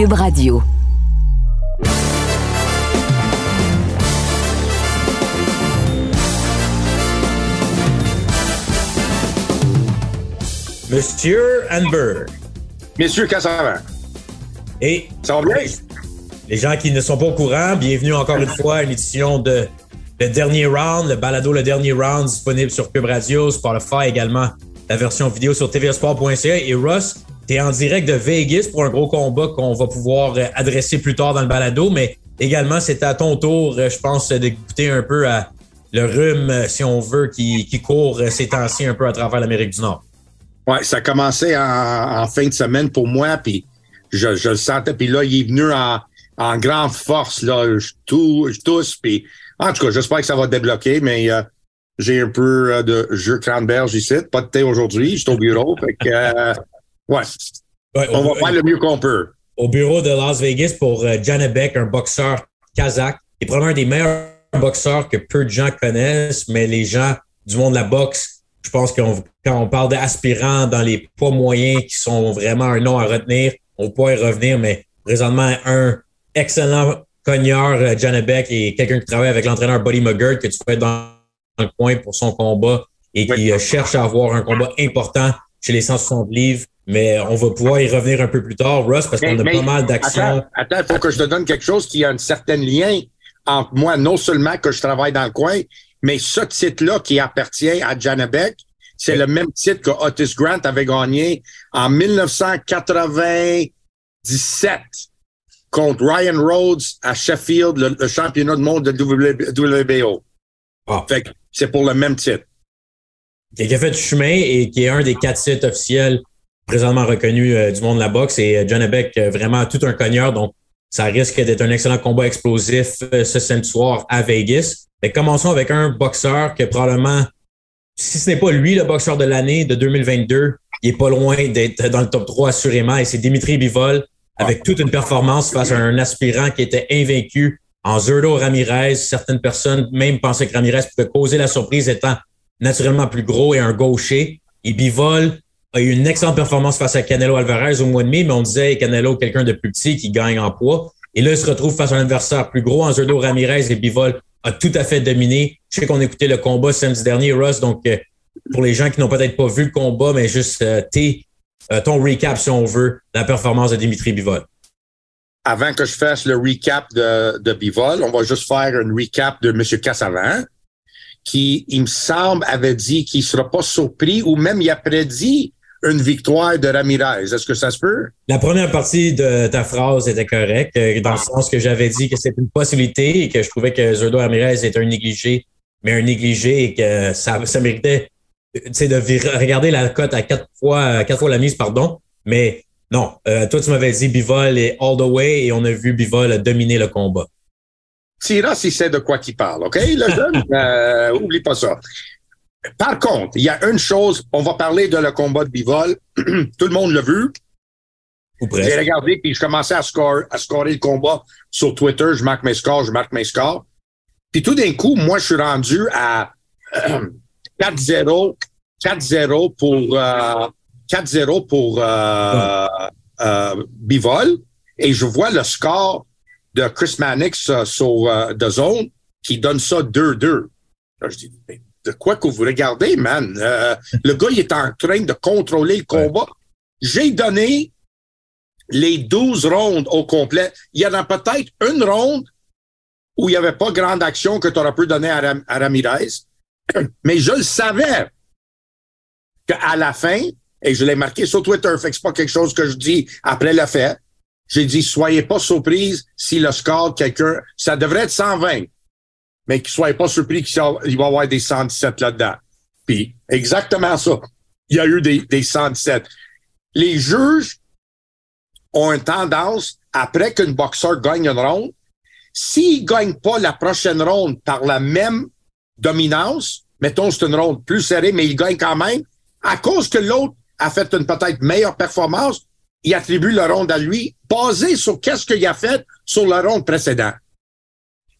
Cube Radio. Monsieur Amber. Monsieur Cassavant. Et Ça va bien? les gens qui ne sont pas au courant, bienvenue encore une fois à une édition de Le Dernier Round, le balado Le Dernier Round disponible sur Cube Radio, Spotify également, la version vidéo sur tvsport.ca. Et Russ, tu en direct de Vegas pour un gros combat qu'on va pouvoir euh, adresser plus tard dans le balado, mais également c'est à ton tour, euh, je pense, d'écouter un peu le rhume, euh, si on veut, qui, court ces temps-ci un peu à travers l'Amérique du Nord. Ouais, ça a commencé en, fin de semaine pour moi, puis je, le sentais, puis là, il est venu en, grande force, là, je, tou- je tousse, puis en tout cas, j'espère que ça va débloquer, mais j'ai un peu de jeu cranberge ici, pas de thé aujourd'hui, je suis au bureau, fait que, ouais, Ouais, on va faire le mieux qu'on peut. au bureau de Las Vegas pour euh, Janebek, un boxeur kazakh, qui est probablement un des meilleurs boxeurs que peu de gens connaissent, mais les gens du monde de la boxe, je pense que quand on parle d'aspirants dans les poids moyens qui sont vraiment un nom à retenir, on pourrait y revenir, mais présentement, un excellent cogneur, euh, Janebek, et quelqu'un qui travaille avec l'entraîneur Buddy McGirt, que tu peux être dans le coin pour son combat et qui Oui. euh, cherche à avoir un combat important chez les 160 livres. Mais on va pouvoir y revenir un peu plus tard, Russ, parce qu'on a Mais- pas mal d'actions. attends, il faut que je te donne quelque chose qui a un certain lien entre moi, non seulement que je travaille dans le coin, mais ce titre-là qui appartient à Janabek, c'est le même titre que Otis Grant avait gagné en 1997 contre Ryan Rhodes à Sheffield, le, le championnat du monde de WBO. Ah. Fait que c'est pour le même titre. Qui a fait du chemin et qui est un des quatre sites officiels présentement reconnus euh, du monde de la boxe. Et euh, John Abeck, euh, vraiment tout un cogneur, donc ça risque d'être un excellent combat explosif ce samedi soir à Vegas. Mais commençons avec un boxeur que probablement, si ce n'est pas lui le boxeur de l'année de 2022, il est pas loin d'être dans le top 3 assurément. Et c'est Dimitri Bivol avec toute une performance face à un aspirant qui était invaincu en Zurdo Ramirez. Certaines personnes même pensaient que Ramirez pouvait causer la surprise étant naturellement plus gros et un gaucher. Et Bivol a eu une excellente performance face à Canelo Alvarez au mois de mai, mais on disait Canelo, quelqu'un de plus petit qui gagne en poids. Et là, il se retrouve face à un adversaire plus gros en Zurdo Ramirez et Bivol a tout à fait dominé. Je sais qu'on écoutait le combat samedi dernier, Russ, donc euh, pour les gens qui n'ont peut-être pas vu le combat, mais juste euh, tes, euh, ton recap, si on veut, de la performance de Dimitri Bivol. avant que je fasse le recap de, Bivol, on va juste faire un recap de M. Cassavant, qui, il me semble, avait dit qu'il ne sera pas surpris ou même il a prédit une victoire de Ramirez. Est-ce que ça se peut? La première partie de ta phrase était correcte, euh, dans le sens que j'avais dit que c'était une possibilité et que je trouvais que Zurdo Ramirez était un négligé, mais un négligé et que ça, méritait de regarder la cote à quatre fois, quatre fois la mise, pardon. Mais non, euh, toi, tu m'avais dit Bivol est all the way et on a vu Bivol dominer le combat. Tira si c'est de quoi qu'il parle, OK, le jeune? Euh, oublie pas ça. Par contre, il y a une chose, on va parler de le combat de Bivol. Tout le monde l'a vu. J'ai regardé, puis je commençais à, score, à scorer le combat sur Twitter. Je marque mes scores, je marque mes scores. Puis tout d'un coup, moi, je suis rendu à euh, 4-0, 4-0 pour euh, 4-0 pour euh, euh, Bivol. Et je vois le score de Chris Mannix euh, sur euh, The Zone qui donne ça 2-2. Là, je dis, Mais de quoi que vous regardez, man? Euh, le gars, il est en train de contrôler le combat. J'ai donné les 12 rondes au complet. Il y en a peut-être une ronde où il n'y avait pas grande action que tu aurais pu donner à, Ram- à Ramirez. Mais je le savais qu'à la fin, et je l'ai marqué sur Twitter, fait que c'est pas quelque chose que je dis après le fait. J'ai dit, soyez pas surprise si le score quelqu'un, ça devrait être 120, mais qu'il soyez pas surpris qu'il va y avoir des 117 là-dedans. Puis, exactement ça. Il y a eu des, des 117. Les juges ont une tendance, après qu'un boxeur gagne une ronde, s'il gagne pas la prochaine ronde par la même dominance, mettons c'est une ronde plus serrée, mais il gagne quand même, à cause que l'autre a fait une peut-être meilleure performance, il attribue la ronde à lui, basé sur qu'est-ce qu'il a fait sur la ronde précédente.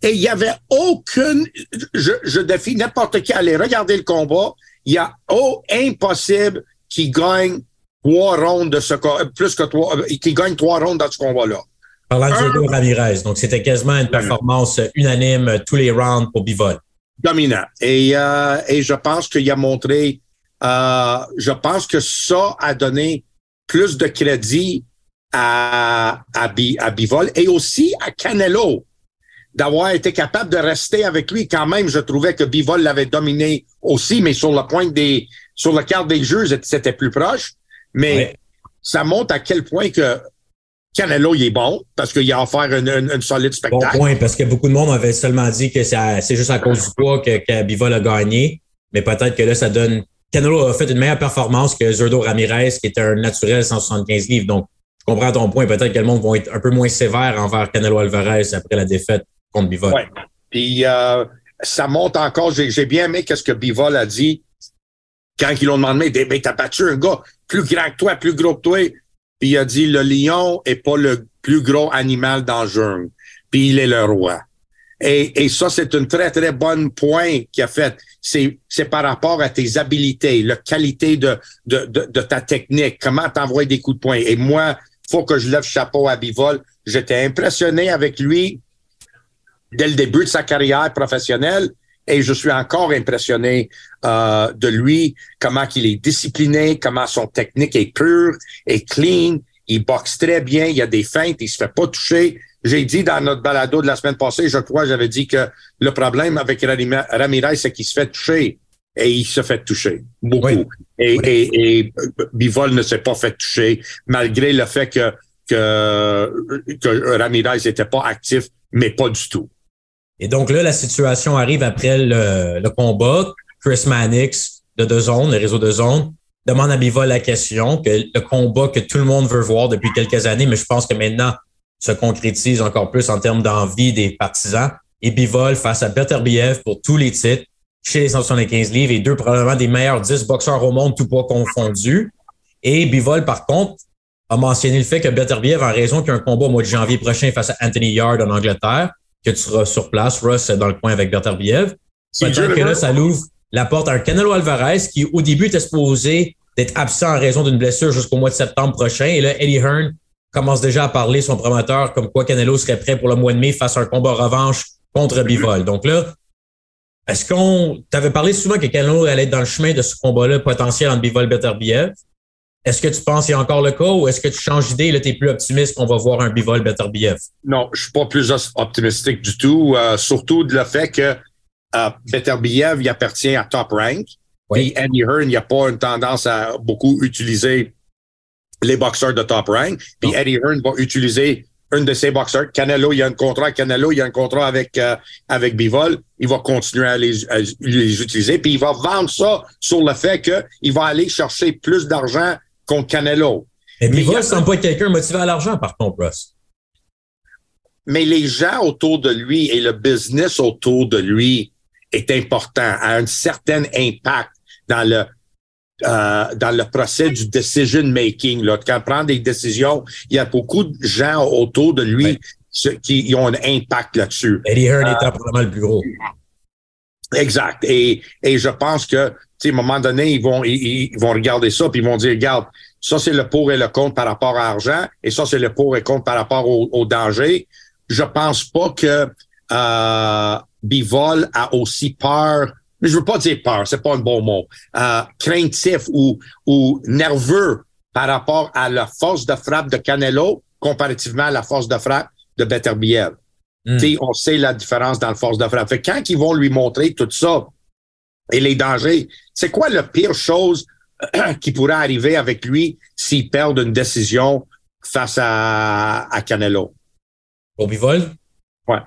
Et il y avait aucune, je, je défie n'importe qui à aller regarder le combat, il y a oh, impossible qu'il gagne trois rondes de ce plus que trois, qui gagne trois rondes dans ce combat-là. Parlant de Diego Ramirez, donc c'était quasiment une performance unanime tous les rounds pour Bivol. Dominant. Et, euh, et je pense qu'il a montré, euh, je pense que ça a donné plus de crédit à, à, à Bivol et aussi à Canelo d'avoir été capable de rester avec lui. Quand même, je trouvais que Bivol l'avait dominé aussi, mais sur le point des, sur le quart des jeux, c'était plus proche. Mais ça montre à quel point que Canelo, il est bon parce qu'il a offert un, solide spectacle. Bon point, parce que beaucoup de monde avait seulement dit que c'est juste à cause du poids que, que Bivol a gagné. Mais peut-être que là, ça donne. Canelo a fait une meilleure performance que Zurdo Ramirez, qui était un naturel 175 livres. Donc, je comprends ton point. Peut-être que le monde va être un peu moins sévère envers Canelo Alvarez après la défaite contre Bivol. Oui. Puis euh, ça monte encore. J'ai bien aimé ce que Bivol a dit quand ils l'ont demandé, ben, t'as battu un gars plus grand que toi, plus gros que toi. Puis il a dit, le lion est pas le plus gros animal dans le. Puis il est le roi. Et, et ça, c'est un très, très bon point qu'il a fait. C'est, par rapport à tes habilités, la qualité de, de, ta technique, comment t'envoyer des coups de poing. Et moi, faut que je lève chapeau à Bivol. J'étais impressionné avec lui dès le début de sa carrière professionnelle et je suis encore impressionné euh, de lui, comment il est discipliné, comment son technique est pure et clean. Il boxe très bien, il a des feintes, il se fait pas toucher. J'ai dit dans notre balado de la semaine passée, je crois, j'avais dit que le problème avec Ramirez, c'est qu'il se fait toucher. Et il se fait toucher beaucoup. Et, et, et, Bivol ne s'est pas fait toucher, malgré le fait que, que, que Ramirez n'était pas actif, mais pas du tout. Et donc là, la situation arrive après le, combat. Chris Mannix de deux zones, le réseau de zones, demande à Bivol la question, que le combat que tout le monde veut voir depuis quelques années, mais je pense que maintenant se concrétise encore plus en termes d'envie des partisans. Et Bivol face à Beterbiev pour tous les titres chez les 175 livres et deux probablement des meilleurs 10 boxeurs au monde, tout poids confondus. Et Bivol, par contre, a mentionné le fait que Beterbiev, en raison qu'il y a un combat au mois de janvier prochain face à Anthony Yard en Angleterre, que tu seras sur place. Russ est dans le coin avec Beterbiev. Peut-être que là, ça l'ouvre la porte à un Canelo Alvarez qui, au début, était supposé d'être absent en raison d'une blessure jusqu'au mois de septembre prochain. Et là, Eddie Hearn commence déjà à parler, son promoteur, comme quoi Canelo serait prêt pour le mois de mai face à un combat revanche contre Bivol. Donc là, est-ce qu'on. t'avais parlé souvent que Canelo allait être dans le chemin de ce combat-là potentiel entre Bivol et Beterbiev. Est-ce que tu penses qu'il y a encore le cas ou est-ce que tu changes d'idée et tu es plus optimiste qu'on va voir un bivol Beterbiev? Non, je suis pas plus optimistique du tout, euh, surtout de le fait que euh, Beterbiev, il appartient à Top Rank. Oui. Et Andy Hearn, il a pas une tendance à beaucoup utiliser les boxeurs de Top Rank. Puis Eddie Hearn va utiliser un de ses boxeurs. Canelo, il y a un contrat avec Canelo, il y a un contrat avec, euh, avec Bivol. Il va continuer à les, à les utiliser. Puis il va vendre ça sur le fait qu'il va aller chercher plus d'argent contre Canelo. Mais Bivol ne semble pas être quelqu'un motivé à l'argent, par contre, Ross. Mais les gens autour de lui et le business autour de lui est important, a un certain impact dans le euh, dans le procès du decision making. Là. Quand on prend des décisions, il y a beaucoup de gens autour de lui qui ont un impact là-dessus. Eddie Hearn euh, étant probablement le plus gros. Exact. Et, et je pense que à un moment donné, ils vont, ils, vont regarder ça, puis ils vont dire, regarde, ça, c'est le pour et le contre par rapport à l'argent, et ça, c'est le pour et contre par rapport au, danger. Je pense pas que euh, Bivol a aussi peur, je veux pas dire peur, c'est pas un bon mot, euh, craintif ou, ou nerveux par rapport à la force de frappe de Canelo comparativement à la force de frappe de Beterbiev. Hmm. On sait la différence dans la force de frappe. Fait quand ils vont lui montrer tout ça, et les dangers. C'est quoi la pire chose qui pourrait arriver avec lui s'il perd une décision face à, à Canelo? Pour Bivol? Ouais.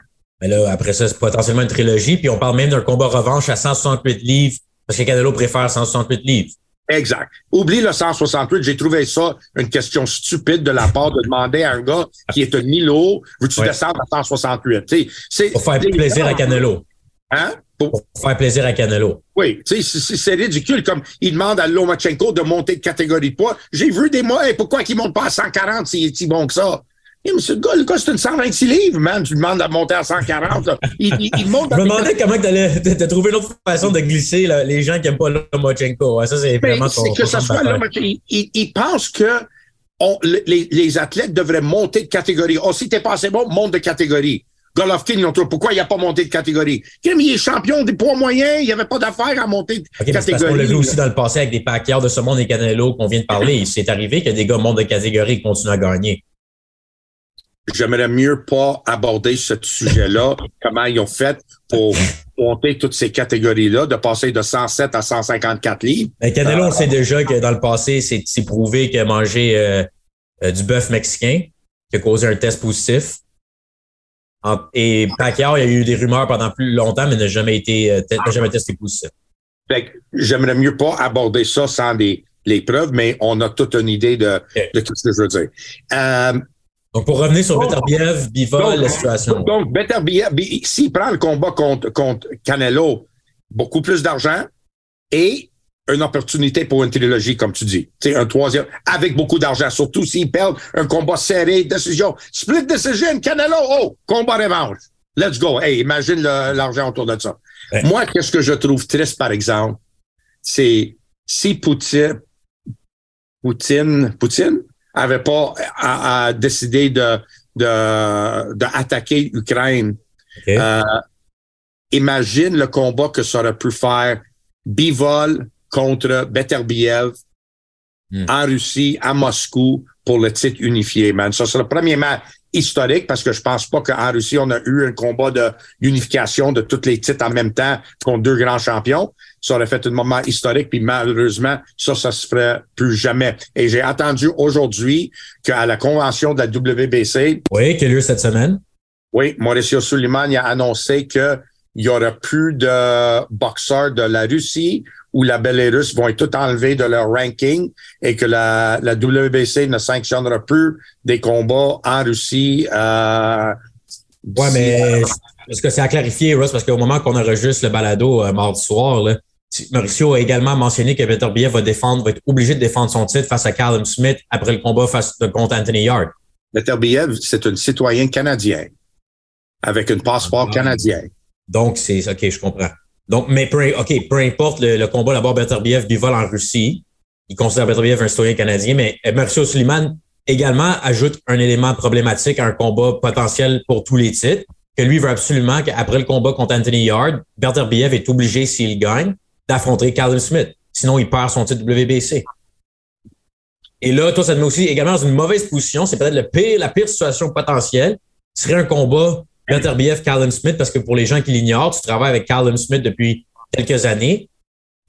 Mais là, après ça, c'est potentiellement une trilogie. Puis on parle même d'un combat revanche à 168 livres parce que Canelo préfère 168 livres. Exact. Oublie le 168. J'ai trouvé ça une question stupide de la part de demander à un gars qui est un Milo, veux-tu descendre à 168? C'est, Pour faire plaisir à Canelo. Hein? Pour faire plaisir à Canelo. Oui, c'est ridicule. Comme il demande à Lomachenko de monter de catégorie de poids. J'ai vu des mois, pourquoi il ne monte pas à 140 s'il est si bon que ça? Monsieur, le gars, le gars, c'est une 126 livres, man. Tu demandes de monter à 140. Il, il, il monte Je me demandais comment tu as trouvé une autre façon de glisser là, les gens qui n'aiment pas Lomachenko. Ouais, ça, c'est vraiment ton, que ça soit il, il, il, pense que on, les, les, athlètes devraient monter de catégorie. Oh, si t'es pas assez bon, monte de catégorie. Golovkin, ils ont trouvé pourquoi il n'a pas monté de catégorie? Il est champion des poids moyens, il n'y avait pas d'affaire à monter de okay, catégorie. Parce qu'on l'a vu aussi dans le passé avec des paquets de ce monde et Canelo qu'on vient de parler. C'est arrivé que des gars montent de catégorie et continuent à gagner j'aimerais mieux pas aborder ce sujet-là, comment ils ont fait pour monter toutes ces catégories-là, de passer de 107 à 154 livres. Mais Canelo, on sait déjà que dans le passé, c'est prouvé qu'il a mangé euh, euh, du bœuf mexicain, qui a causé un test positif. Et Pacquiao, il y a eu des rumeurs pendant plus longtemps, mais n'a jamais été euh, jamais testé positif. J'aimerais mieux pas aborder ça sans les, les preuves, mais on a toute une idée de, de tout ce que je veux dire. Euh, donc, pour revenir sur Beterbiev, Bivol, la situation. Donc, Beterbiev, s'il prend le combat contre, contre Canelo, beaucoup plus d'argent et une opportunité pour une trilogie, comme tu dis. C'est un troisième, avec beaucoup d'argent, surtout s'il perd un combat serré, décision. Split decision, Canelo, oh, combat revanche. Let's go. Hey, imagine l'argent autour de ça. Moi, qu'est-ce que je trouve triste, par exemple, c'est si Poutine, Poutine, Poutine, avait pas à, décidé de, de, de l'Ukraine. Euh, imagine le combat que ça aurait pu faire Bivol contre Beterbiev hmm. en Russie, à Moscou, pour le titre unifié, man. Ça, c'est le premier match historique parce que je pense pas qu'en Russie, on a eu un combat de unification de tous les titres en même temps contre deux grands champions ça aurait fait un moment historique, puis malheureusement, ça, ça se ferait plus jamais. Et j'ai entendu aujourd'hui qu'à la convention de la WBC... Oui, qui a lieu cette semaine. Oui, Mauricio Suleiman a annoncé qu'il y aura plus de boxeurs de la Russie ou la Belarus vont être tout enlevés de leur ranking et que la, la WBC ne sanctionnera plus des combats en Russie. Euh, ouais, mais est-ce que c'est à clarifier, Ross, parce qu'au moment qu'on enregistre le balado euh, mardi soir, là, Mauricio a également mentionné que Beterbiev va défendre, va être obligé de défendre son titre face à Callum Smith après le combat face contre Anthony Yard. Beterbiev, c'est un citoyen canadien avec un passeport ah. canadien. Donc, c'est OK, je comprends. Donc, mais peu, OK, peu importe le, combat d'abord Beterbiev bivol en Russie, il considère Beterbiev un citoyen canadien, mais Mauricio Suleiman également ajoute un élément problématique à un combat potentiel pour tous les titres, que lui veut absolument qu'après le combat contre Anthony Yard, Beterbiev est obligé, s'il gagne, d'affronter Callum Smith. Sinon, il perd son titre WBC. Et là, toi, ça te met aussi également dans une mauvaise position. C'est peut-être le pire, la pire situation potentielle. Ce serait un combat Beterbiev, Callum Smith, parce que pour les gens qui l'ignorent, tu travailles avec Callum Smith depuis quelques années.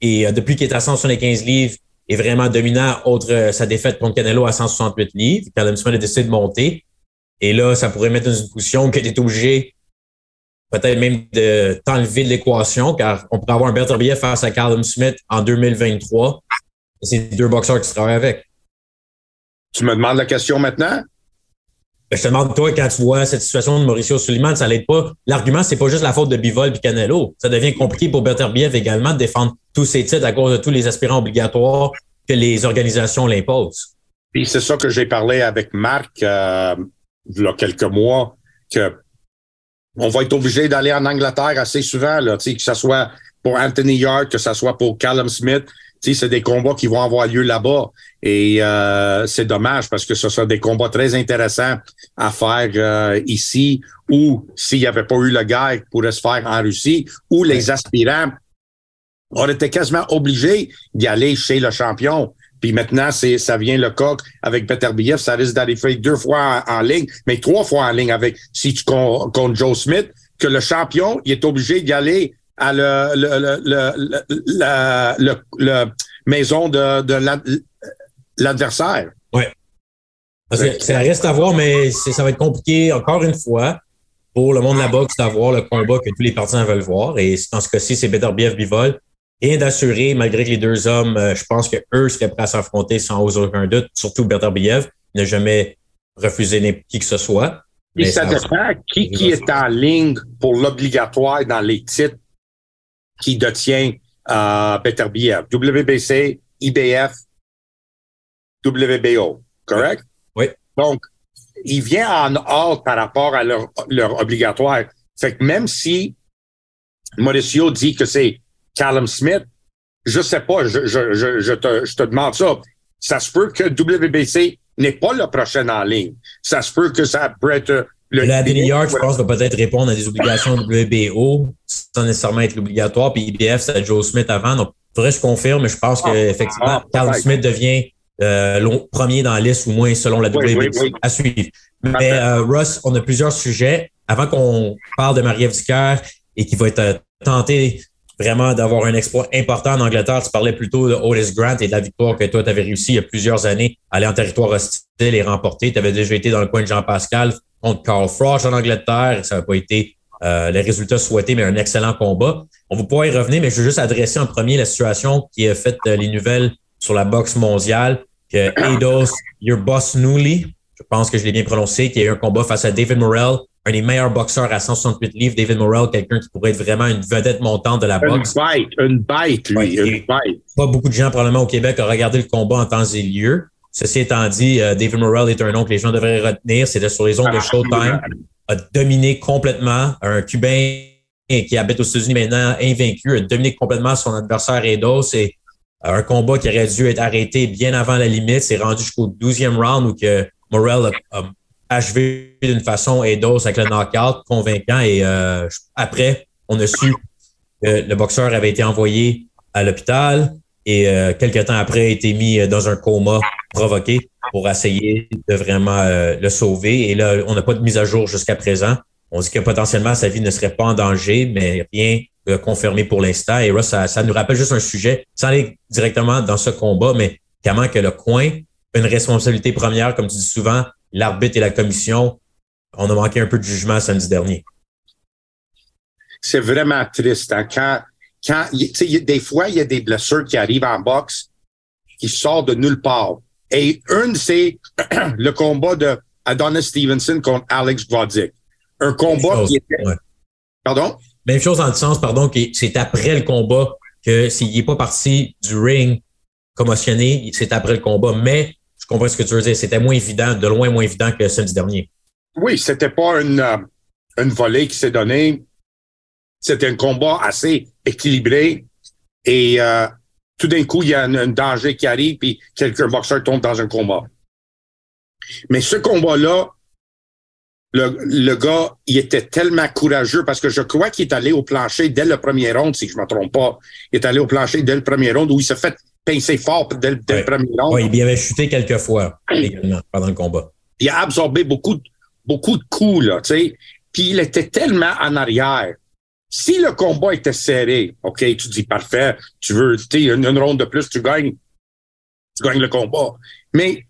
Et euh, depuis qu'il est à 175 livres, est vraiment dominant, autre euh, sa défaite contre Canelo à 168 livres. Callum Smith a décidé de monter. Et là, ça pourrait mettre dans une position que tu es obligé peut-être même de t'enlever de l'équation, car on pourrait avoir un Beterbiev face à Callum Smith en 2023. C'est deux boxeurs qui se travaillent avec. Tu me demandes la question maintenant? Je te demande, toi, quand tu vois cette situation de Mauricio Suleiman, ça l'aide pas. L'argument, c'est pas juste la faute de Bivol et Canelo. Ça devient compliqué pour Beterbiev également de défendre tous ses titres à cause de tous les aspirants obligatoires que les organisations l'imposent. Puis c'est ça que j'ai parlé avec Marc euh, il y a quelques mois, que on va être obligé d'aller en Angleterre assez souvent, là, que ce soit pour Anthony Yard, que ce soit pour Callum Smith. C'est des combats qui vont avoir lieu là-bas. Et euh, c'est dommage parce que ce sont des combats très intéressants à faire euh, ici ou s'il n'y avait pas eu le gars pourrait se faire en Russie ou les aspirants auraient été quasiment obligés d'y aller chez le champion. Puis maintenant, c'est ça vient le coq avec Beterbiev, ça risque d'arriver deux fois en, ligne, mais trois fois en ligne avec si tu contre Joe Smith, que le champion, il est obligé d'y aller à le, le, le, maison de, de l'adversaire. Oui. Ça reste à voir, mais ça va être compliqué encore une fois pour le monde de la boxe d'avoir le combat que tous les partisans veulent voir. Et dans ce cas-ci, c'est Beterbiev Bivol rien d'assuré, malgré que les deux hommes, euh, je pense qu'eux seraient prêts à s'affronter sans aucun doute, surtout Bertarbiev, n'a jamais refusé qui que ce soit. Et ça, dépend qui, qui est en ligne pour l'obligatoire dans les titres qui détient euh, Beterbiev. WBC, IBF, WBO, correct? Oui. Donc, il vient en hâte par rapport à leur, leur obligatoire. Fait que même si Mauricio dit que c'est Callum Smith, je sais pas, je, je, je, je, te, je te demande ça. Ça se peut que WBC n'est pas le prochain en ligne. Ça se peut que ça pourrait être le. La York, je pense, va peut-être répondre à des obligations WBO sans nécessairement être obligatoire. Puis IBF, c'est Joe Smith avant. Donc, faudrait que je confirme, mais je pense ah, qu'effectivement, ah, Callum Smith devient euh, premier dans la liste, ou moins selon la WBC, à suivre. Mais euh, Russ, on a plusieurs sujets. Avant qu'on parle de Marie-Ève et qui va être euh, tenté vraiment d'avoir un exploit important en Angleterre, tu parlais plutôt de Otis Grant et de la victoire que toi, tu avais réussi il y a plusieurs années à aller en territoire hostile et remporter. Tu avais déjà été dans le coin de Jean-Pascal contre Carl Frost en Angleterre. Ça n'a pas été euh, les résultats souhaités, mais un excellent combat. On va pouvoir y revenir, mais je veux juste adresser en premier la situation qui a fait les nouvelles sur la boxe mondiale, que Eidos, your boss Newly, je pense que je l'ai bien prononcé, qui a eu un combat face à David Morrell, un des meilleurs boxeurs à 168 livres. David Morrell, quelqu'un qui pourrait être vraiment une vedette montante de la boxe. Une bête, une bête, lui, une bête. Pas beaucoup de gens, probablement, au Québec, ont regardé le combat en temps et lieu. Ceci étant dit, euh, David Morrell est un nom que les gens devraient retenir. C'était sur les ondes de Showtime. A dominé complètement un Cubain qui habite aux États-Unis maintenant, invaincu, a dominé complètement son adversaire Edo. C'est un combat qui aurait dû être arrêté bien avant la limite. C'est rendu jusqu'au 12e round où que Morel a, achevé d'une façon Eidos avec le knockout convaincant. Et euh, après, on a su que le boxeur avait été envoyé à l'hôpital et euh, quelques temps après a été mis dans un coma provoqué pour essayer de vraiment euh, le sauver. Et là, on n'a pas de mise à jour jusqu'à présent. On dit que potentiellement sa vie ne serait pas en danger, mais rien de confirmé pour l'instant. Et là, ça, ça nous rappelle juste un sujet, sans aller directement dans ce combat, mais comment que le coin une responsabilité première, comme tu dis souvent, l'arbitre et la commission. On a manqué un peu de jugement samedi dernier. C'est vraiment triste. Hein? Quand, des fois, il y a des blessures qui arrivent en boxe qui sortent de nulle part. Et une, c'est le combat de Adonis Stevenson contre Alex Grodzik. Un combat qui était... Pardon? Même chose dans le sens, pardon, que c'est après le combat que s'il n'est pas parti du ring commotionné, c'est après le combat. Mais je comprends ce que tu veux dire. C'était moins évident, de loin moins évident que samedi dernier. Oui, c'était pas une, euh, une volée qui s'est donnée. C'était un combat assez équilibré. Et euh, tout d'un coup, il y a un, danger qui arrive, puis quelqu'un boxeur tombe dans un combat. Mais ce combat-là, le, le, gars, il était tellement courageux parce que je crois qu'il est allé au plancher dès le premier round, si je ne me trompe pas. Il est allé au plancher dès le premier round où il s'est fait pincé fort dès, le premier round. Oui, il avait chuté quelques fois également pendant le combat. Il a absorbé beaucoup, beaucoup de coups, là, tu sais. Puis il était tellement en arrière. Si le combat était serré, OK, tu dis parfait, tu veux, tu une, une ronde de plus, tu gagnes, tu gagnes le combat. Mais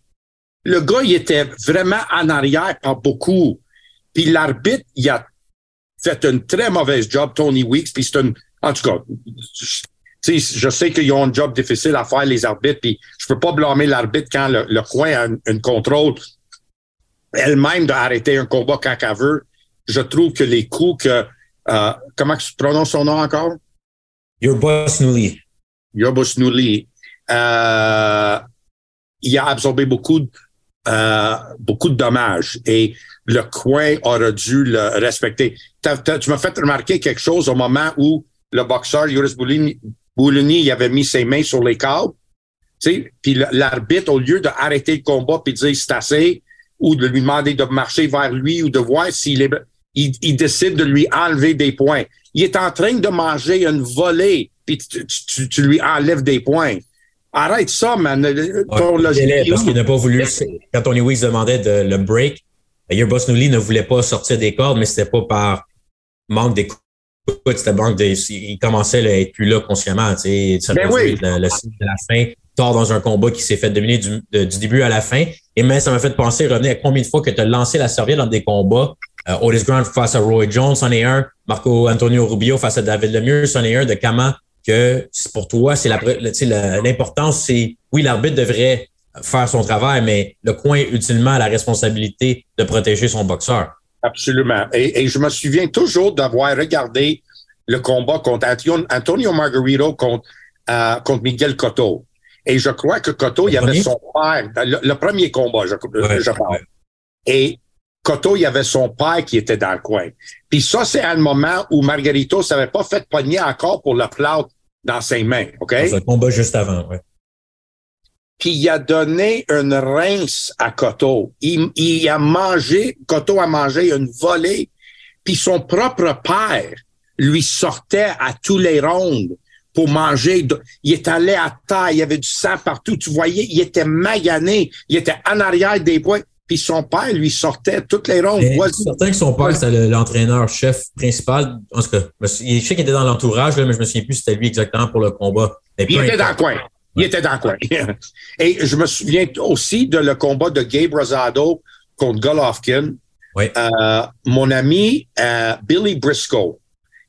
le gars, il était vraiment en arrière par beaucoup. Puis l'arbitre, il a fait un très mauvais job, Tony Weeks, puis c'est un, en tout cas, je sais qu'ils ont un job difficile à faire, les arbitres, puis je peux pas blâmer l'arbitre quand le, coin a un, contrôle elle-même d'arrêter un combat quand elle veut. Je trouve que les coups que... Euh, comment tu prononces son nom encore? Newly. Your boss Newly. Euh, il a absorbé beaucoup, euh, beaucoup de dommages et le coin aurait dû le respecter. tu m'as fait remarquer quelque chose au moment où le boxeur Yoris Boulini, Boulini il avait mis ses mains sur les câbles. Puis l'arbitre, au lieu d'arrêter le combat puis de dire c'est assez, ou de lui demander de marcher vers lui ou de voir s'il est. Il, décide de lui enlever des points. Il est en train de manger une volée, puis tu, lui enlèves des points. Arrête ça, man. parce qu'il n'a pas voulu. Quand Tony Weeks demandait de, le break, Your Boss ne voulait pas sortir des cordes, mais c'était pas par manque d'écoute c'était manque de, il commençait à être plus là consciemment, tu sais, ben oui. le, le de la fin, tard dans un combat qui s'est fait dominer du, du, début à la fin. Et mais ça m'a fait penser, revenir à combien de fois que tu as lancé la serviette dans des combats. Euh, Otis Grant face à Roy Jones, c'en est un. Marco Antonio Rubio face à David Lemieux, c'en est un. De comment que pour toi, c'est l'importance, c'est oui, l'arbitre devrait faire son travail, mais le coin utilement a la responsabilité de protéger son boxeur. Absolument. Et, je me souviens toujours d'avoir regardé le combat contre Antonio Margarito contre, euh, contre Miguel Cotto. Et je crois que Cotto, il avait son père, le, premier combat, je, je parle. Et Cotto, il y avait son père qui était dans le coin. Puis ça, c'est un moment où Margarito s'avait pas fait pogner encore pour le plâtre dans ses mains, OK? Dans un combat juste avant, ouais. Puis il a donné une rince à Cotto. Il, il a mangé, Cotto a mangé une volée. Puis son propre père lui sortait à tous les rondes pour manger. Il est allé à terre, il y avait du sang partout. Tu voyais, il était magané, il était en arrière des points. Puis son père lui sortait toutes les rondes. C'est certain que son père, c'était l'entraîneur-chef principal. En tout cas, je sais qu'il était dans l'entourage, mais je me souviens plus si c'était lui exactement pour le combat. il était dans le coin. Il était dans le coin. Et je me souviens aussi de le combat de Gabe Rosado contre Golovkin. Oui. Euh, mon ami euh, Billy Briscoe,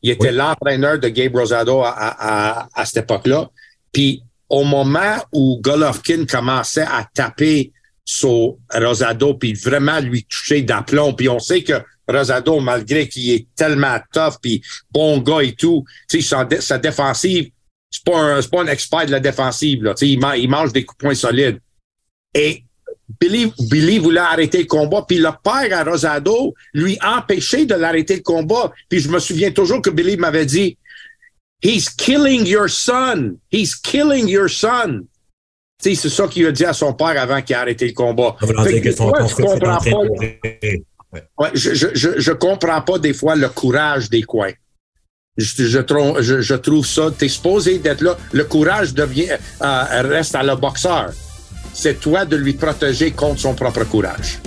il était l'entraîneur de Gabe Rosado à, à, à cette époque-là. Puis au moment où Golovkin commençait à taper sur Rosado, puis vraiment lui toucher d'aplomb, puis on sait que Rosado, malgré qu'il est tellement tough, puis bon gars et tout, sa, défensive, c'est pas un, pas un expert de la défensive, là, tu sais, il, il mange des coups de poing solides. Et Billy, Billy voulait arrêter le combat, puis le père à Rosado lui empêchait de l'arrêter le combat. Puis je me souviens toujours que Billy m'avait dit, He's killing your son. He's killing your son. Tu sais, c'est ça qu'il a dit à son père avant qu'il ait arrêté le combat. Fait que, son je comprends pas. Ouais, je, je, je, je, comprends pas des fois le courage des coins. Je, trouve, je, je trouve ça, t'es supposé d'être là. Le courage devient, euh, reste à le boxeur c'est toi de lui protéger contre son propre courage.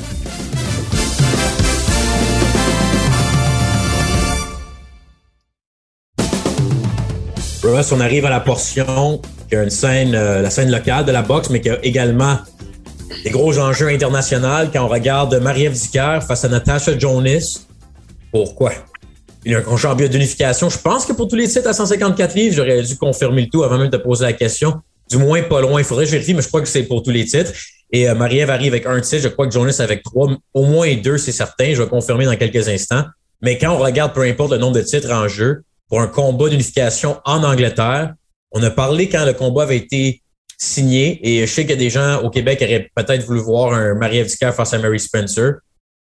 On arrive à la portion qui a une scène, euh, la scène locale de la boxe, mais qui a également des gros enjeux internationaux quand on regarde Marie-Ève face à Natasha Jonas. Pourquoi? Il y a un champion d'unification. Je pense que pour tous les titres à 154 livres, j'aurais dû confirmer le tout avant même de poser la question. Du moins, pas loin. Il faudrait que je mais je crois que c'est pour tous les titres. Et euh, Marie-Ève arrive avec un titre. Je crois que Jonas avec trois, au moins deux, c'est certain. Je vais confirmer dans quelques instants. Mais quand on regarde, peu importe le nombre de titres en jeu, pour un combat d'unification en Angleterre, on a parlé quand le combat avait été signé. Et je sais qu'il y a des gens au Québec qui auraient peut-être voulu voir un Marie-Ève face à Mary Spencer.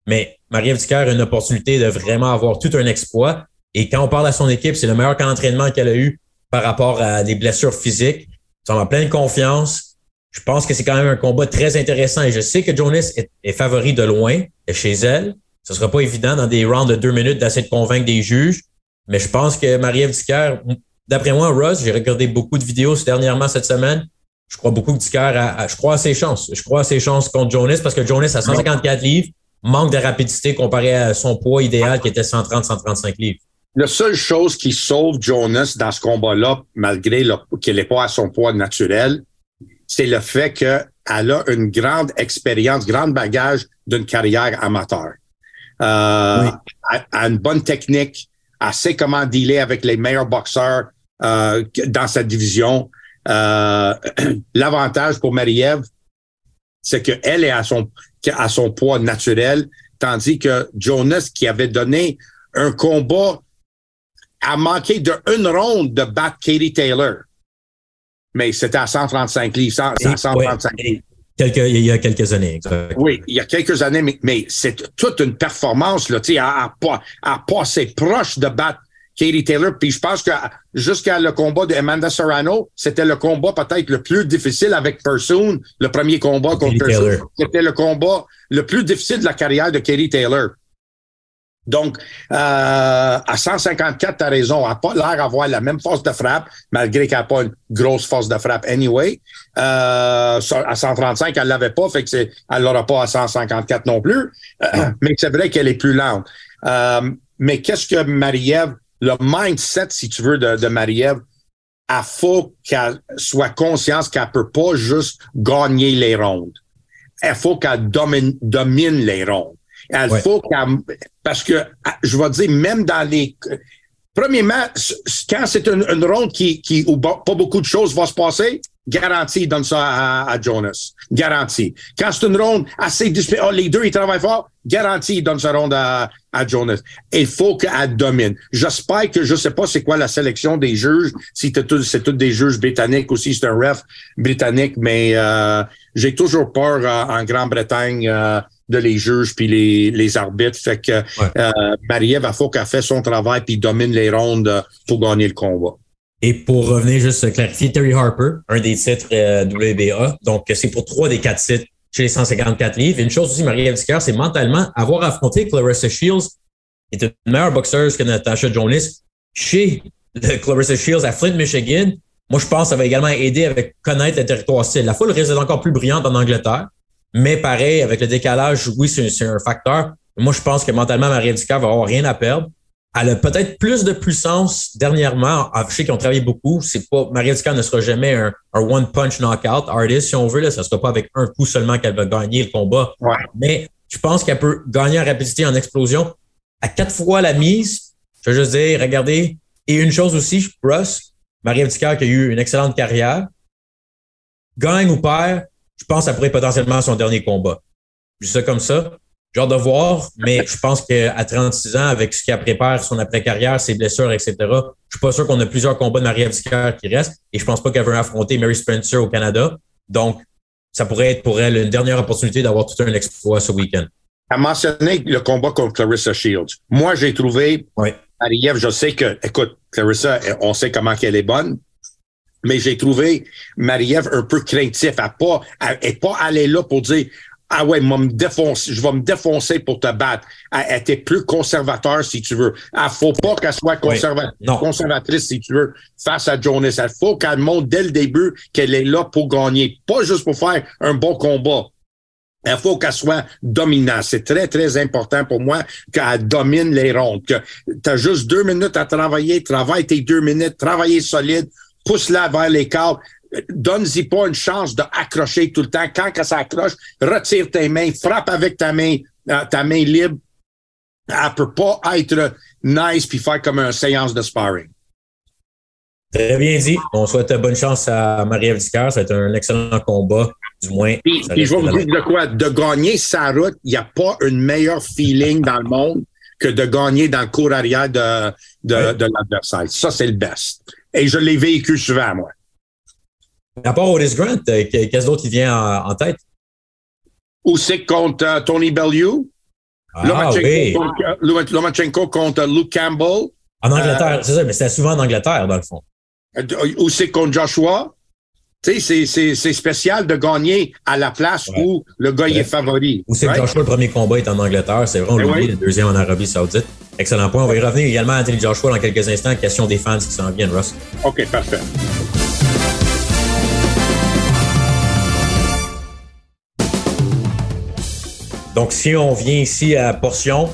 Mais Marie-Ève a une opportunité de vraiment avoir tout un exploit. Et quand on parle à son équipe, c'est le meilleur camp d'entraînement qu'elle a eu par rapport à des blessures physiques. Ça m'a plein de confiance. Je pense que c'est quand même un combat très intéressant et je sais que Jonas est, favori de loin chez elle. Ce sera pas évident dans des rounds de deux minutes d'essayer de convaincre des juges, mais je pense que Marie-Ève Dicker, d'après moi, Ross, j'ai regardé beaucoup de vidéos dernièrement cette semaine. Je crois beaucoup que Dicker a, je crois à ses chances. Je crois à ses chances contre Jonas parce que Jonas a 154 livres, manque de rapidité comparé à son poids idéal qui était 130-135 livres. La seule chose qui sauve Jonas dans ce combat-là, malgré qu'il n'est pas à son poids naturel, c'est le fait qu'elle a une grande expérience, grand bagage d'une carrière amateur. Euh, oui. a, une bonne technique, elle sait comment dealer avec les meilleurs boxeurs euh, dans cette division. Euh, L'avantage pour Marie-Ève, c'est qu'elle est à son, à son poids naturel, tandis que Jonas, qui avait donné un combat a manqué de une ronde de battre Katie Taylor. Mais c'était à 135 livres, 135 livres. Quelques, il y a quelques années, exact. Oui, il y a quelques années, mais, mais c'est toute une performance, là, tu sais, à, à, à passer proche de battre Katie Taylor. Puis je pense que jusqu'à le combat de Amanda Serrano, c'était le combat peut-être le plus difficile avec Persoon, le premier combat contre Persoon. C'était le combat le plus difficile de la carrière de Katie Taylor. Donc, euh, à 154, tu as raison. Elle n'a pas l'air d'avoir la même force de frappe, malgré qu'elle n'a pas une grosse force de frappe anyway. Euh, à 135, elle l'avait pas, fait que c'est, elle l'aura pas à 154 non plus. mais c'est vrai qu'elle est plus lente. Euh, mais qu'est-ce que Marie-Ève, le mindset, si tu veux, de, de Marie-Ève, il faut qu'elle soit consciente qu'elle peut pas juste gagner les rondes. Il faut qu'elle domine, domine les rondes. Il faut qu'elle, parce que, je vais dire, même dans les, premièrement, quand c'est une, une, ronde qui, qui, où pas beaucoup de choses vont se passer, garantie, donne ça à, à, Jonas. Garantie. Quand c'est une ronde assez disputée, oh, les deux, ils travaillent fort, garantie, donne sa ronde à, à Jonas. Il faut qu'elle domine. J'espère que je sais pas c'est quoi la sélection des juges, si c'est tous des juges britanniques ou si c'est un ref britannique, mais euh, j'ai toujours peur euh, en Grande-Bretagne euh, de les juges puis les, les arbitres. Fait que euh, Marie-Ève, qu'elle fasse son travail puis domine les rondes pour gagner le combat. Et pour revenir juste clarifier, Terry Harper, un des titres euh, WBA, donc c'est pour trois des quatre titres chez les 154 livres. une chose aussi, Marie-Ève c'est mentalement avoir affronté Clarissa Shields, qui est une meilleure boxeuse que Natasha Jonas, chez le Clarissa Shields à Flint, Michigan. Moi, je pense que ça va également aider avec connaître le territoire style. La foule d'être encore plus brillante en Angleterre, mais pareil, avec le décalage, oui, c'est un facteur. Moi, je pense que mentalement, Marie-Ève va avoir rien à perdre. Elle a peut-être plus de puissance dernièrement. Je sais qu'ils ont travaillé beaucoup. C'est pas, Maria ne sera jamais un, one-punch knockout artist, si on veut. Là, ça ne sera pas avec un coup seulement qu'elle va gagner le combat. Mais je pense qu'elle peut gagner en rapidité, en explosion. À quatre fois la mise, je veux juste dire, regardez. Et une chose aussi, Russ, Maria Ducard qui a eu une excellente carrière, gagne ou perd, je pense que ça pourrait potentiellement son dernier combat. Dis ça comme ça genre de voir, mais je pense qu'à 36 ans, avec ce qu'elle prépare, son après-carrière, ses blessures, etc., je suis pas sûr qu'on a plusieurs combats de Marie-Ève qui restent et je pense pas qu'elle veut affronter Mary Spencer au Canada. Donc, ça pourrait être pour elle une dernière opportunité d'avoir tout un exploit ce week-end. Elle mentionné le combat contre Clarissa Shields. Moi, j'ai trouvé oui. Marie-Ève, je sais que, écoute, Clarissa, on sait comment qu'elle est bonne, mais j'ai trouvé Marie-Ève un peu craintif. N'est pas, pas allée là pour dire ah ouais, me défoncer, je vais me défoncer pour te battre. Elle, était plus conservateur, si tu veux. Il faut pas qu'elle soit conservatrice, si tu veux, face à Jonas. Il faut qu'elle montre dès le début qu'elle est là pour gagner, pas juste pour faire un bon combat. Il faut qu'elle soit dominante. C'est très, très important pour moi qu'elle domine les rondes. Que tu as juste deux minutes à travailler, travaille tes deux minutes, travailler solide, pousse-la vers les cadres donne-y pas une chance d'accrocher tout le temps. Quand ça s'accroche, retire tes mains, frappe avec ta main, euh, ta main libre. Elle peut pas être nice puis faire comme une séance de sparring. Très bien dit. On souhaite bonne chance à Marie-Ève Ça va être un excellent combat, du moins. Puis, je vais vous dire de quoi? De gagner sa route, il n'y a pas une meilleure feeling dans le monde que de gagner dans le cours arrière de, de, de l'adversaire. Ça, c'est le best. Et je l'ai vécu souvent, moi. À part Otis Grant, euh, qu'est-ce d'autre qui vient en, tête? Usyk contre euh, Tony Bellew? Ah, Lomachenko, contre, Lomachenko contre Luke Campbell. En Angleterre, c'est ça, mais c'était souvent en Angleterre, dans le fond. Usyk contre Joshua? Tu sais, c'est spécial de gagner à la place où le gars est favori. Ou c'est Joshua, le premier combat est en Angleterre, c'est vrai, on eh le deuxième en Arabie Saoudite. Excellent point. On va y revenir également à Anthony Joshua dans quelques instants. Question des fans qui s'en viennent, Russ. OK, parfait. Donc, si on vient ici à Portion,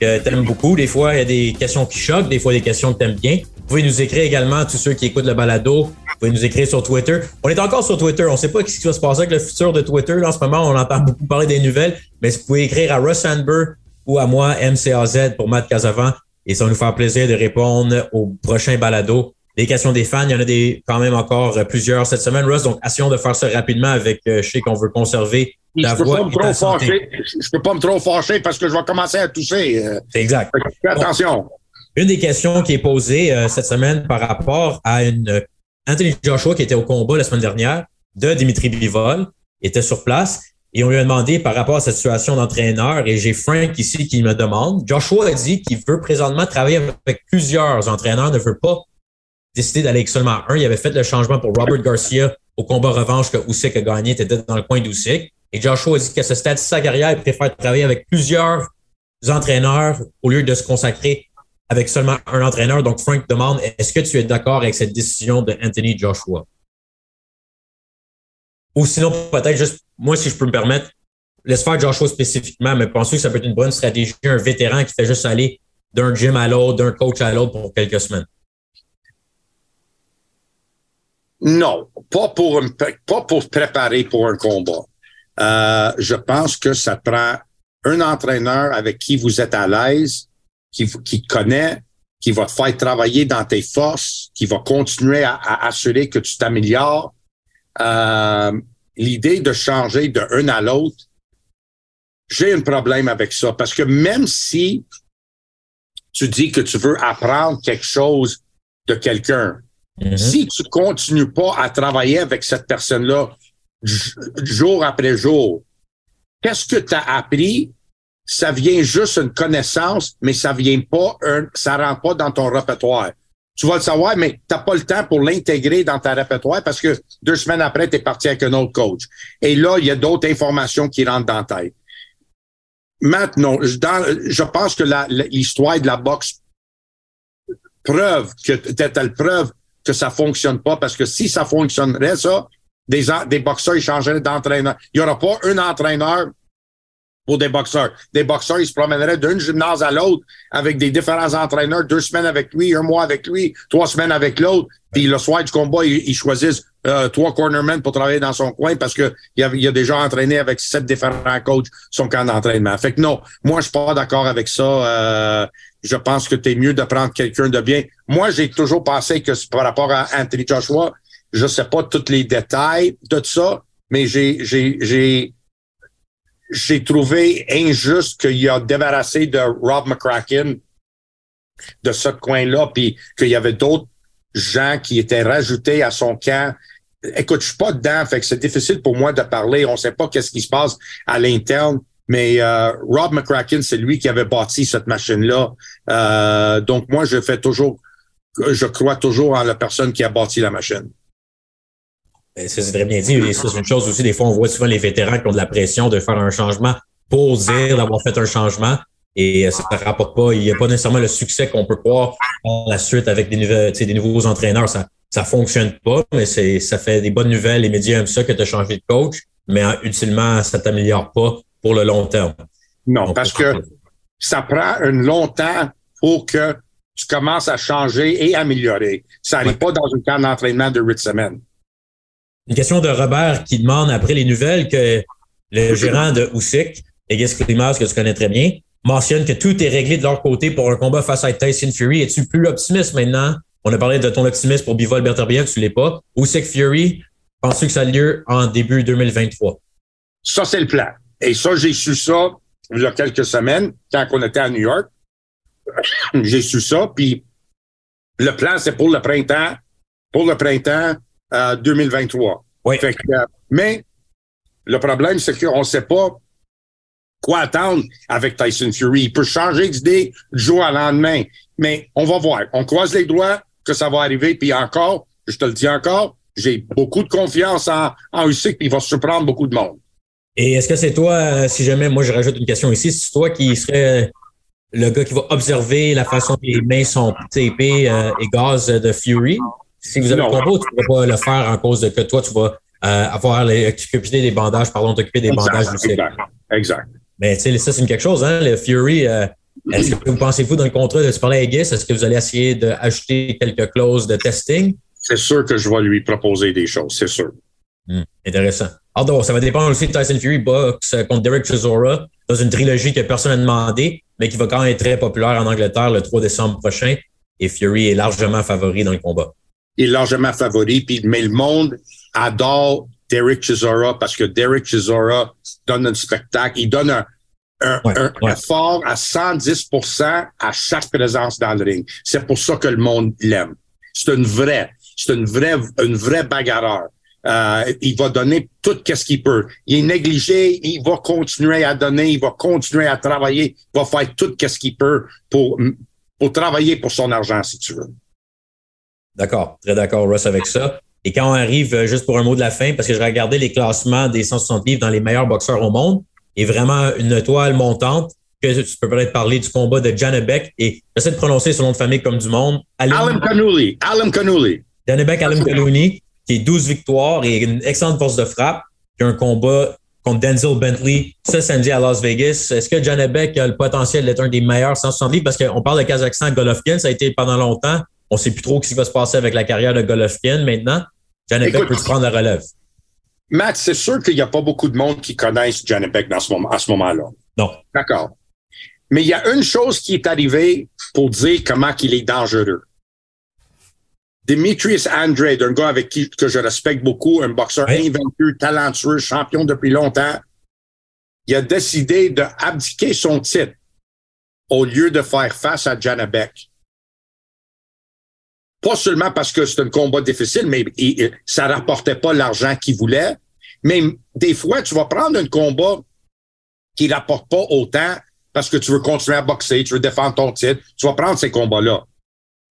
que tu aimes beaucoup, des fois, il y a des questions qui choquent, des fois, des questions que tu aimes bien. Vous pouvez nous écrire également, tous ceux qui écoutent le balado, pouvez nous écrire sur Twitter. On est encore sur Twitter. On ne sait pas ce qui va se passer avec le futur de Twitter. en ce moment, on entend beaucoup parler des nouvelles, mais vous pouvez écrire à Russ Sandberg ou à moi, MCAZ, pour Matt Casavant. Et ça va nous faire plaisir de répondre au prochain balado. Les questions des fans, il y en a des, quand même encore plusieurs cette semaine, Russ. Donc, essayons de faire ça rapidement avec, euh, je sais qu'on veut conserver je peux pas me trop fâcher. Je peux pas me trop fâcher parce que je vais commencer à tousser. Euh. exact. Fais attention. Une des questions qui est posée euh, cette semaine par rapport à une euh, Anthony Joshua qui était au combat la semaine dernière de Dimitri Bivol était sur place et on lui a demandé par rapport à cette situation d'entraîneur et j'ai Frank ici qui me demande. Joshua a dit qu'il veut présentement travailler avec plusieurs entraîneurs, ne veut pas décider d'aller avec seulement un. Il avait fait le changement pour Robert Garcia au combat revanche que Usyk a gagné, était dans le coin d'Usyk. Et Joshua a dit qu'à ce stade de sa carrière, il préfère travailler avec plusieurs entraîneurs au lieu de se consacrer avec seulement un entraîneur. Donc, Frank demande, est-ce que tu es d'accord avec cette décision de Anthony Joshua? Ou sinon, peut-être juste, moi, si je peux me permettre, laisse faire Joshua spécifiquement, mais pensez que ça peut être une bonne stratégie, un vétéran qui fait juste aller d'un gym à l'autre, d'un coach à l'autre pour quelques semaines? Non, pas pour, préparer pour un combat. Euh, je pense que ça prend un entraîneur avec qui vous êtes à l'aise, qui, qui connaît, qui va te faire travailler dans tes forces, qui va continuer à, assurer que tu t'améliores. Euh, L'idée de changer de un à l'autre, j'ai un problème avec ça parce que même si tu dis que tu veux apprendre quelque chose de quelqu'un, mm-hmm. si tu continues pas à travailler avec cette personne-là jour après jour, qu'est-ce que tu as appris? Ça vient juste une connaissance, mais ça vient pas, un, ça rentre pas dans ton répertoire. Tu vas le savoir, mais t'as pas le temps pour l'intégrer dans ta répertoire parce que deux semaines après, tu es parti avec un autre coach. Et là, il y a d'autres informations qui rentrent dans ta tête. Maintenant, je pense que l'histoire de la boxe preuve que telle preuve que ça fonctionne pas parce que si ça fonctionnerait, ça, des, des boxeurs, ils changeraient d'entraîneur. Il n'y aura pas un entraîneur pour des boxeurs. Des boxeurs, ils se promèneraient d'une gymnase à l'autre avec des différents entraîneurs, deux semaines avec lui, un mois avec lui, trois semaines avec l'autre. Puis le soir du combat, ils, choisissent euh, trois cornermen pour travailler dans son coin parce que il a, il a déjà entraîné avec sept différents coachs son camp d'entraînement. Fait que non, moi je suis pas d'accord avec ça. Euh, je pense que tu es mieux de prendre quelqu'un de bien. Moi, j'ai toujours pensé que par rapport à Anthony Joshua, je sais pas tous les détails de ça, mais j'ai j'ai j'ai trouvé injuste qu'il a débarrassé de Rob McCracken de ce coin-là, puis qu'il y avait d'autres gens qui étaient rajoutés à son camp. Écoute, je suis pas dedans, fait que c'est difficile pour moi de parler. On sait pas qu'est-ce qui se passe à l'interne. Mais euh, Rob McCracken, c'est lui qui avait bâti cette machine-là. Euh, donc moi, je fais toujours, je crois toujours en la personne qui a bâti la machine. Ben, c'est très bien dit. Et c'est une chose aussi, des fois, on voit souvent les vétérans qui ont de la pression de faire un changement pour dire d'avoir fait un changement. Et ça ne rapporte pas, il n'y a pas nécessairement le succès qu'on peut voir par la suite avec des, nouveaux, des nouveaux entraîneurs. Ça ça fonctionne pas, mais c'est ça fait des bonnes nouvelles. Les médias aiment ça que tu as changé de coach, mais utilement, ça t'améliore pas pour le long terme. Non, parce que ça prend un long temps pour que tu commences à changer et améliorer. Ça n'arrive pas dans un camp d'entraînement de 8 semaines. Une question de Robert qui demande après les nouvelles que le gérant de Usyk, Egis Klimas, que tu connais très bien, mentionne que tout est réglé de leur côté pour un combat face à Tyson Fury. Es-tu plus optimiste maintenant? On a parlé de ton optimisme pour Bivol Berterbien, tu l'es pas. Usyk Fury, penses-tu que ça a lieu en début 2023? Ça, c'est le plan. Et ça, j'ai su ça il y a quelques semaines, quand on était à New York. j'ai su ça, puis le plan, c'est pour le printemps, pour le printemps 2023. Oui. Euh, mais le problème, c'est qu'on ne sait pas quoi attendre avec Tyson Fury. Il peut changer d'idée du jour au lendemain. Mais on va voir. On croise les doigts que ça va arriver. Puis encore, je te le dis encore, j'ai beaucoup de confiance en, en Usyk, puis il va surprendre beaucoup de monde. Et est-ce que c'est toi, euh, si jamais, moi je rajoute une question ici, c'est toi qui serais le gars qui va observer la façon que les mains sont tapées euh, et gaz de Fury? Si vous avez le combo, tu ne vas pas le faire en cause de que toi, tu vas euh, avoir les, des bandages, pardon, t'occuper des bandages du Exact. exact. Mais tu sais, ça, c'est une quelque chose, hein? Le Fury, euh, est-ce que vous pensez-vous dans le contrat de se parler à Guiss, est-ce que vous allez essayer d'ajouter quelques clauses de testing? C'est sûr que je vais lui proposer des choses, c'est sûr. Hmm, intéressant. Alors, ça va dépendre aussi de Tyson Fury boxe contre Derek Chisora dans une trilogie que personne n'a demandé, mais qui va quand même être très populaire en Angleterre le 3 décembre prochain. Et Fury est largement favori dans le combat est largement favori. Puis, mais le monde adore Derek Chisora parce que Derek Chisora donne un spectacle. Il donne un, un, effort à 110% à chaque présence dans le ring. C'est pour ça que le monde l'aime. C'est une vraie, c'est une vraie, une vraie bagarreur. Euh, il va donner tout ce qu'il peut. Il est négligé, il va continuer à donner, il va continuer à travailler, il va faire tout ce qu'il peut pour, pour travailler pour son argent, si tu veux. D'accord, très d'accord, Russ, avec ça. Et quand on arrive, euh, juste pour un mot de la fin, parce que j'ai regardé les classements des 160 livres dans les meilleurs boxeurs au monde, et vraiment une toile montante, que tu peux peut-être parler du combat de Janebek, et j'essaie de prononcer son nom de famille comme du monde. Alan Canouli. Alan Canouli. Janebek Alan Canouli, qui est 12 victoires et une excellente force de frappe, qui a un combat contre Denzel Bentley ce samedi à Las Vegas. Est-ce que Janebek a le potentiel d'être un des meilleurs 160 livres? Parce qu'on parle de Kazakhstan, Golovkin, ça a été pendant longtemps on ne sait plus trop ce qui va se passer avec la carrière de Golovkin maintenant. Janebek peut prendre la relève? Matt, c'est sûr qu'il n'y a pas beaucoup de monde qui connaissent Janebek à ce moment-là. non. D'accord. Mais il y a une chose qui est arrivée pour dire comment il est dangereux. Demetrius Andrade, un gars avec qui que je respecte beaucoup, un boxeur invaincu, talentueux, champion depuis longtemps, il a décidé d'abdiquer son titre au lieu de faire face à Janebek. Pas seulement parce que c'est un combat difficile, mais ça rapportait pas l'argent qu'il voulait. Mais des fois, tu vas prendre un combat qui rapportent pas autant parce que tu veux continuer à boxer, tu veux défendre ton titre, tu vas prendre ces combats-là.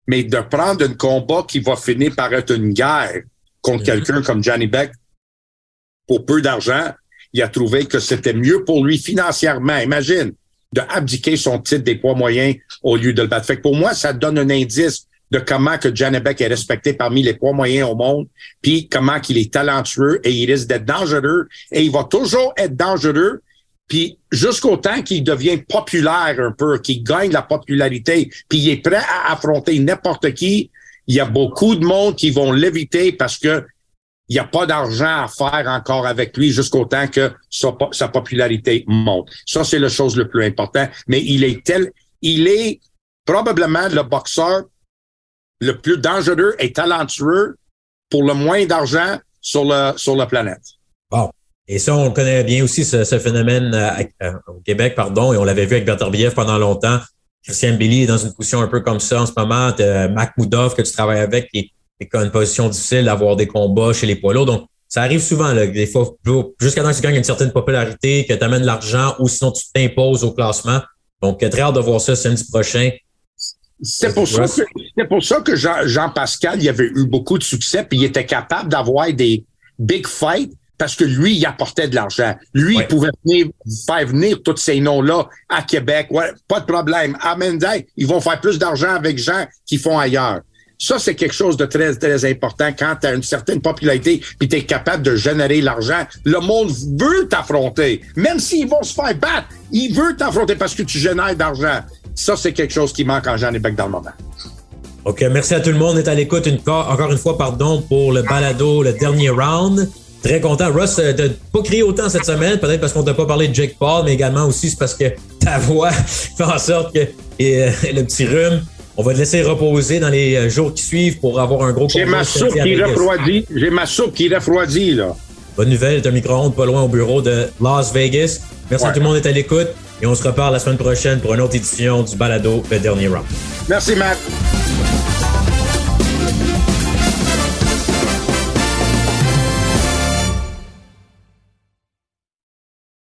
Mais de prendre un combat qui va finir par être une guerre contre mm-hmm. quelqu'un comme Johnny Beck pour peu d'argent, il a trouvé que c'était mieux pour lui financièrement. Imagine, de abdiquer son titre des poids moyens au lieu de le battre. Fait que pour moi, ça donne un indice de comment que Beck est respecté parmi les poids moyens au monde, puis comment qu'il est talentueux et il risque d'être dangereux et il va toujours être dangereux puis jusqu'au temps qu'il devient populaire un peu, qu'il gagne la popularité, puis il est prêt à affronter n'importe qui, il y a beaucoup de monde qui vont l'éviter parce que il n'y a pas d'argent à faire encore avec lui jusqu'au temps que sa, popularité monte. Ça, c'est la chose le plus important. Mais il est tel, il est probablement le boxeur le plus dangereux et talentueux pour le moins d'argent sur, le, sur la planète. Bon. Et ça, on connaît bien aussi ce, phénomène euh, euh, au Québec, pardon, et on l'avait vu avec Bertarbiev pendant longtemps. Christian Billy est dans une position un peu comme ça en ce moment. Mac Moudov, que tu travailles avec, qui est une position difficile d'avoir des combats chez les poids lourds. Donc, ça arrive souvent, là, des fois, jusqu'à temps que tu gagnes une certaine popularité, que tu amènes de l'argent ou sinon tu t'imposes au classement. Donc, très hâte de voir ça samedi prochain. C'est pour, ça que, pour ça que Jean-Pascal, il avait eu beaucoup de succès, puis il était capable d'avoir des big fights parce que lui, il apportait de l'argent. Lui, il pouvait venir, faire venir tous ces noms-là à Québec. Ouais, pas de problème. À Menday, ils vont faire plus d'argent avec gens qui font ailleurs. Ça, c'est quelque chose de très, très important quand tu as une certaine popularité puis tu es capable de générer l'argent. Le monde veut t'affronter. Même s'ils vont se faire battre, il veut t'affronter parce que tu génères d'argent. Ça, c'est quelque chose qui manque en Jean Bec dans le moment. OK, merci à tout le monde. On est à l'écoute encore une fois, pardon, pour le balado, le dernier round. Très content. Russ, euh, de pas crier autant cette semaine, peut-être parce qu'on t'a pas parlé de Jake Paul, mais également aussi c'est parce que ta voix fait en sorte que et, euh, le petit rhume. On va te laisser reposer dans les euh, jours qui suivent pour avoir un gros J'ai ma soupe qui refroidit. J'ai ma soupe qui refroidit, là. Bonne nouvelle, un micro-ondes pas loin au bureau de Las Vegas. Merci à tout le monde d'être à l'écoute et on se reparle la semaine prochaine pour une autre édition du balado Le Dernier Round. Merci, Matt.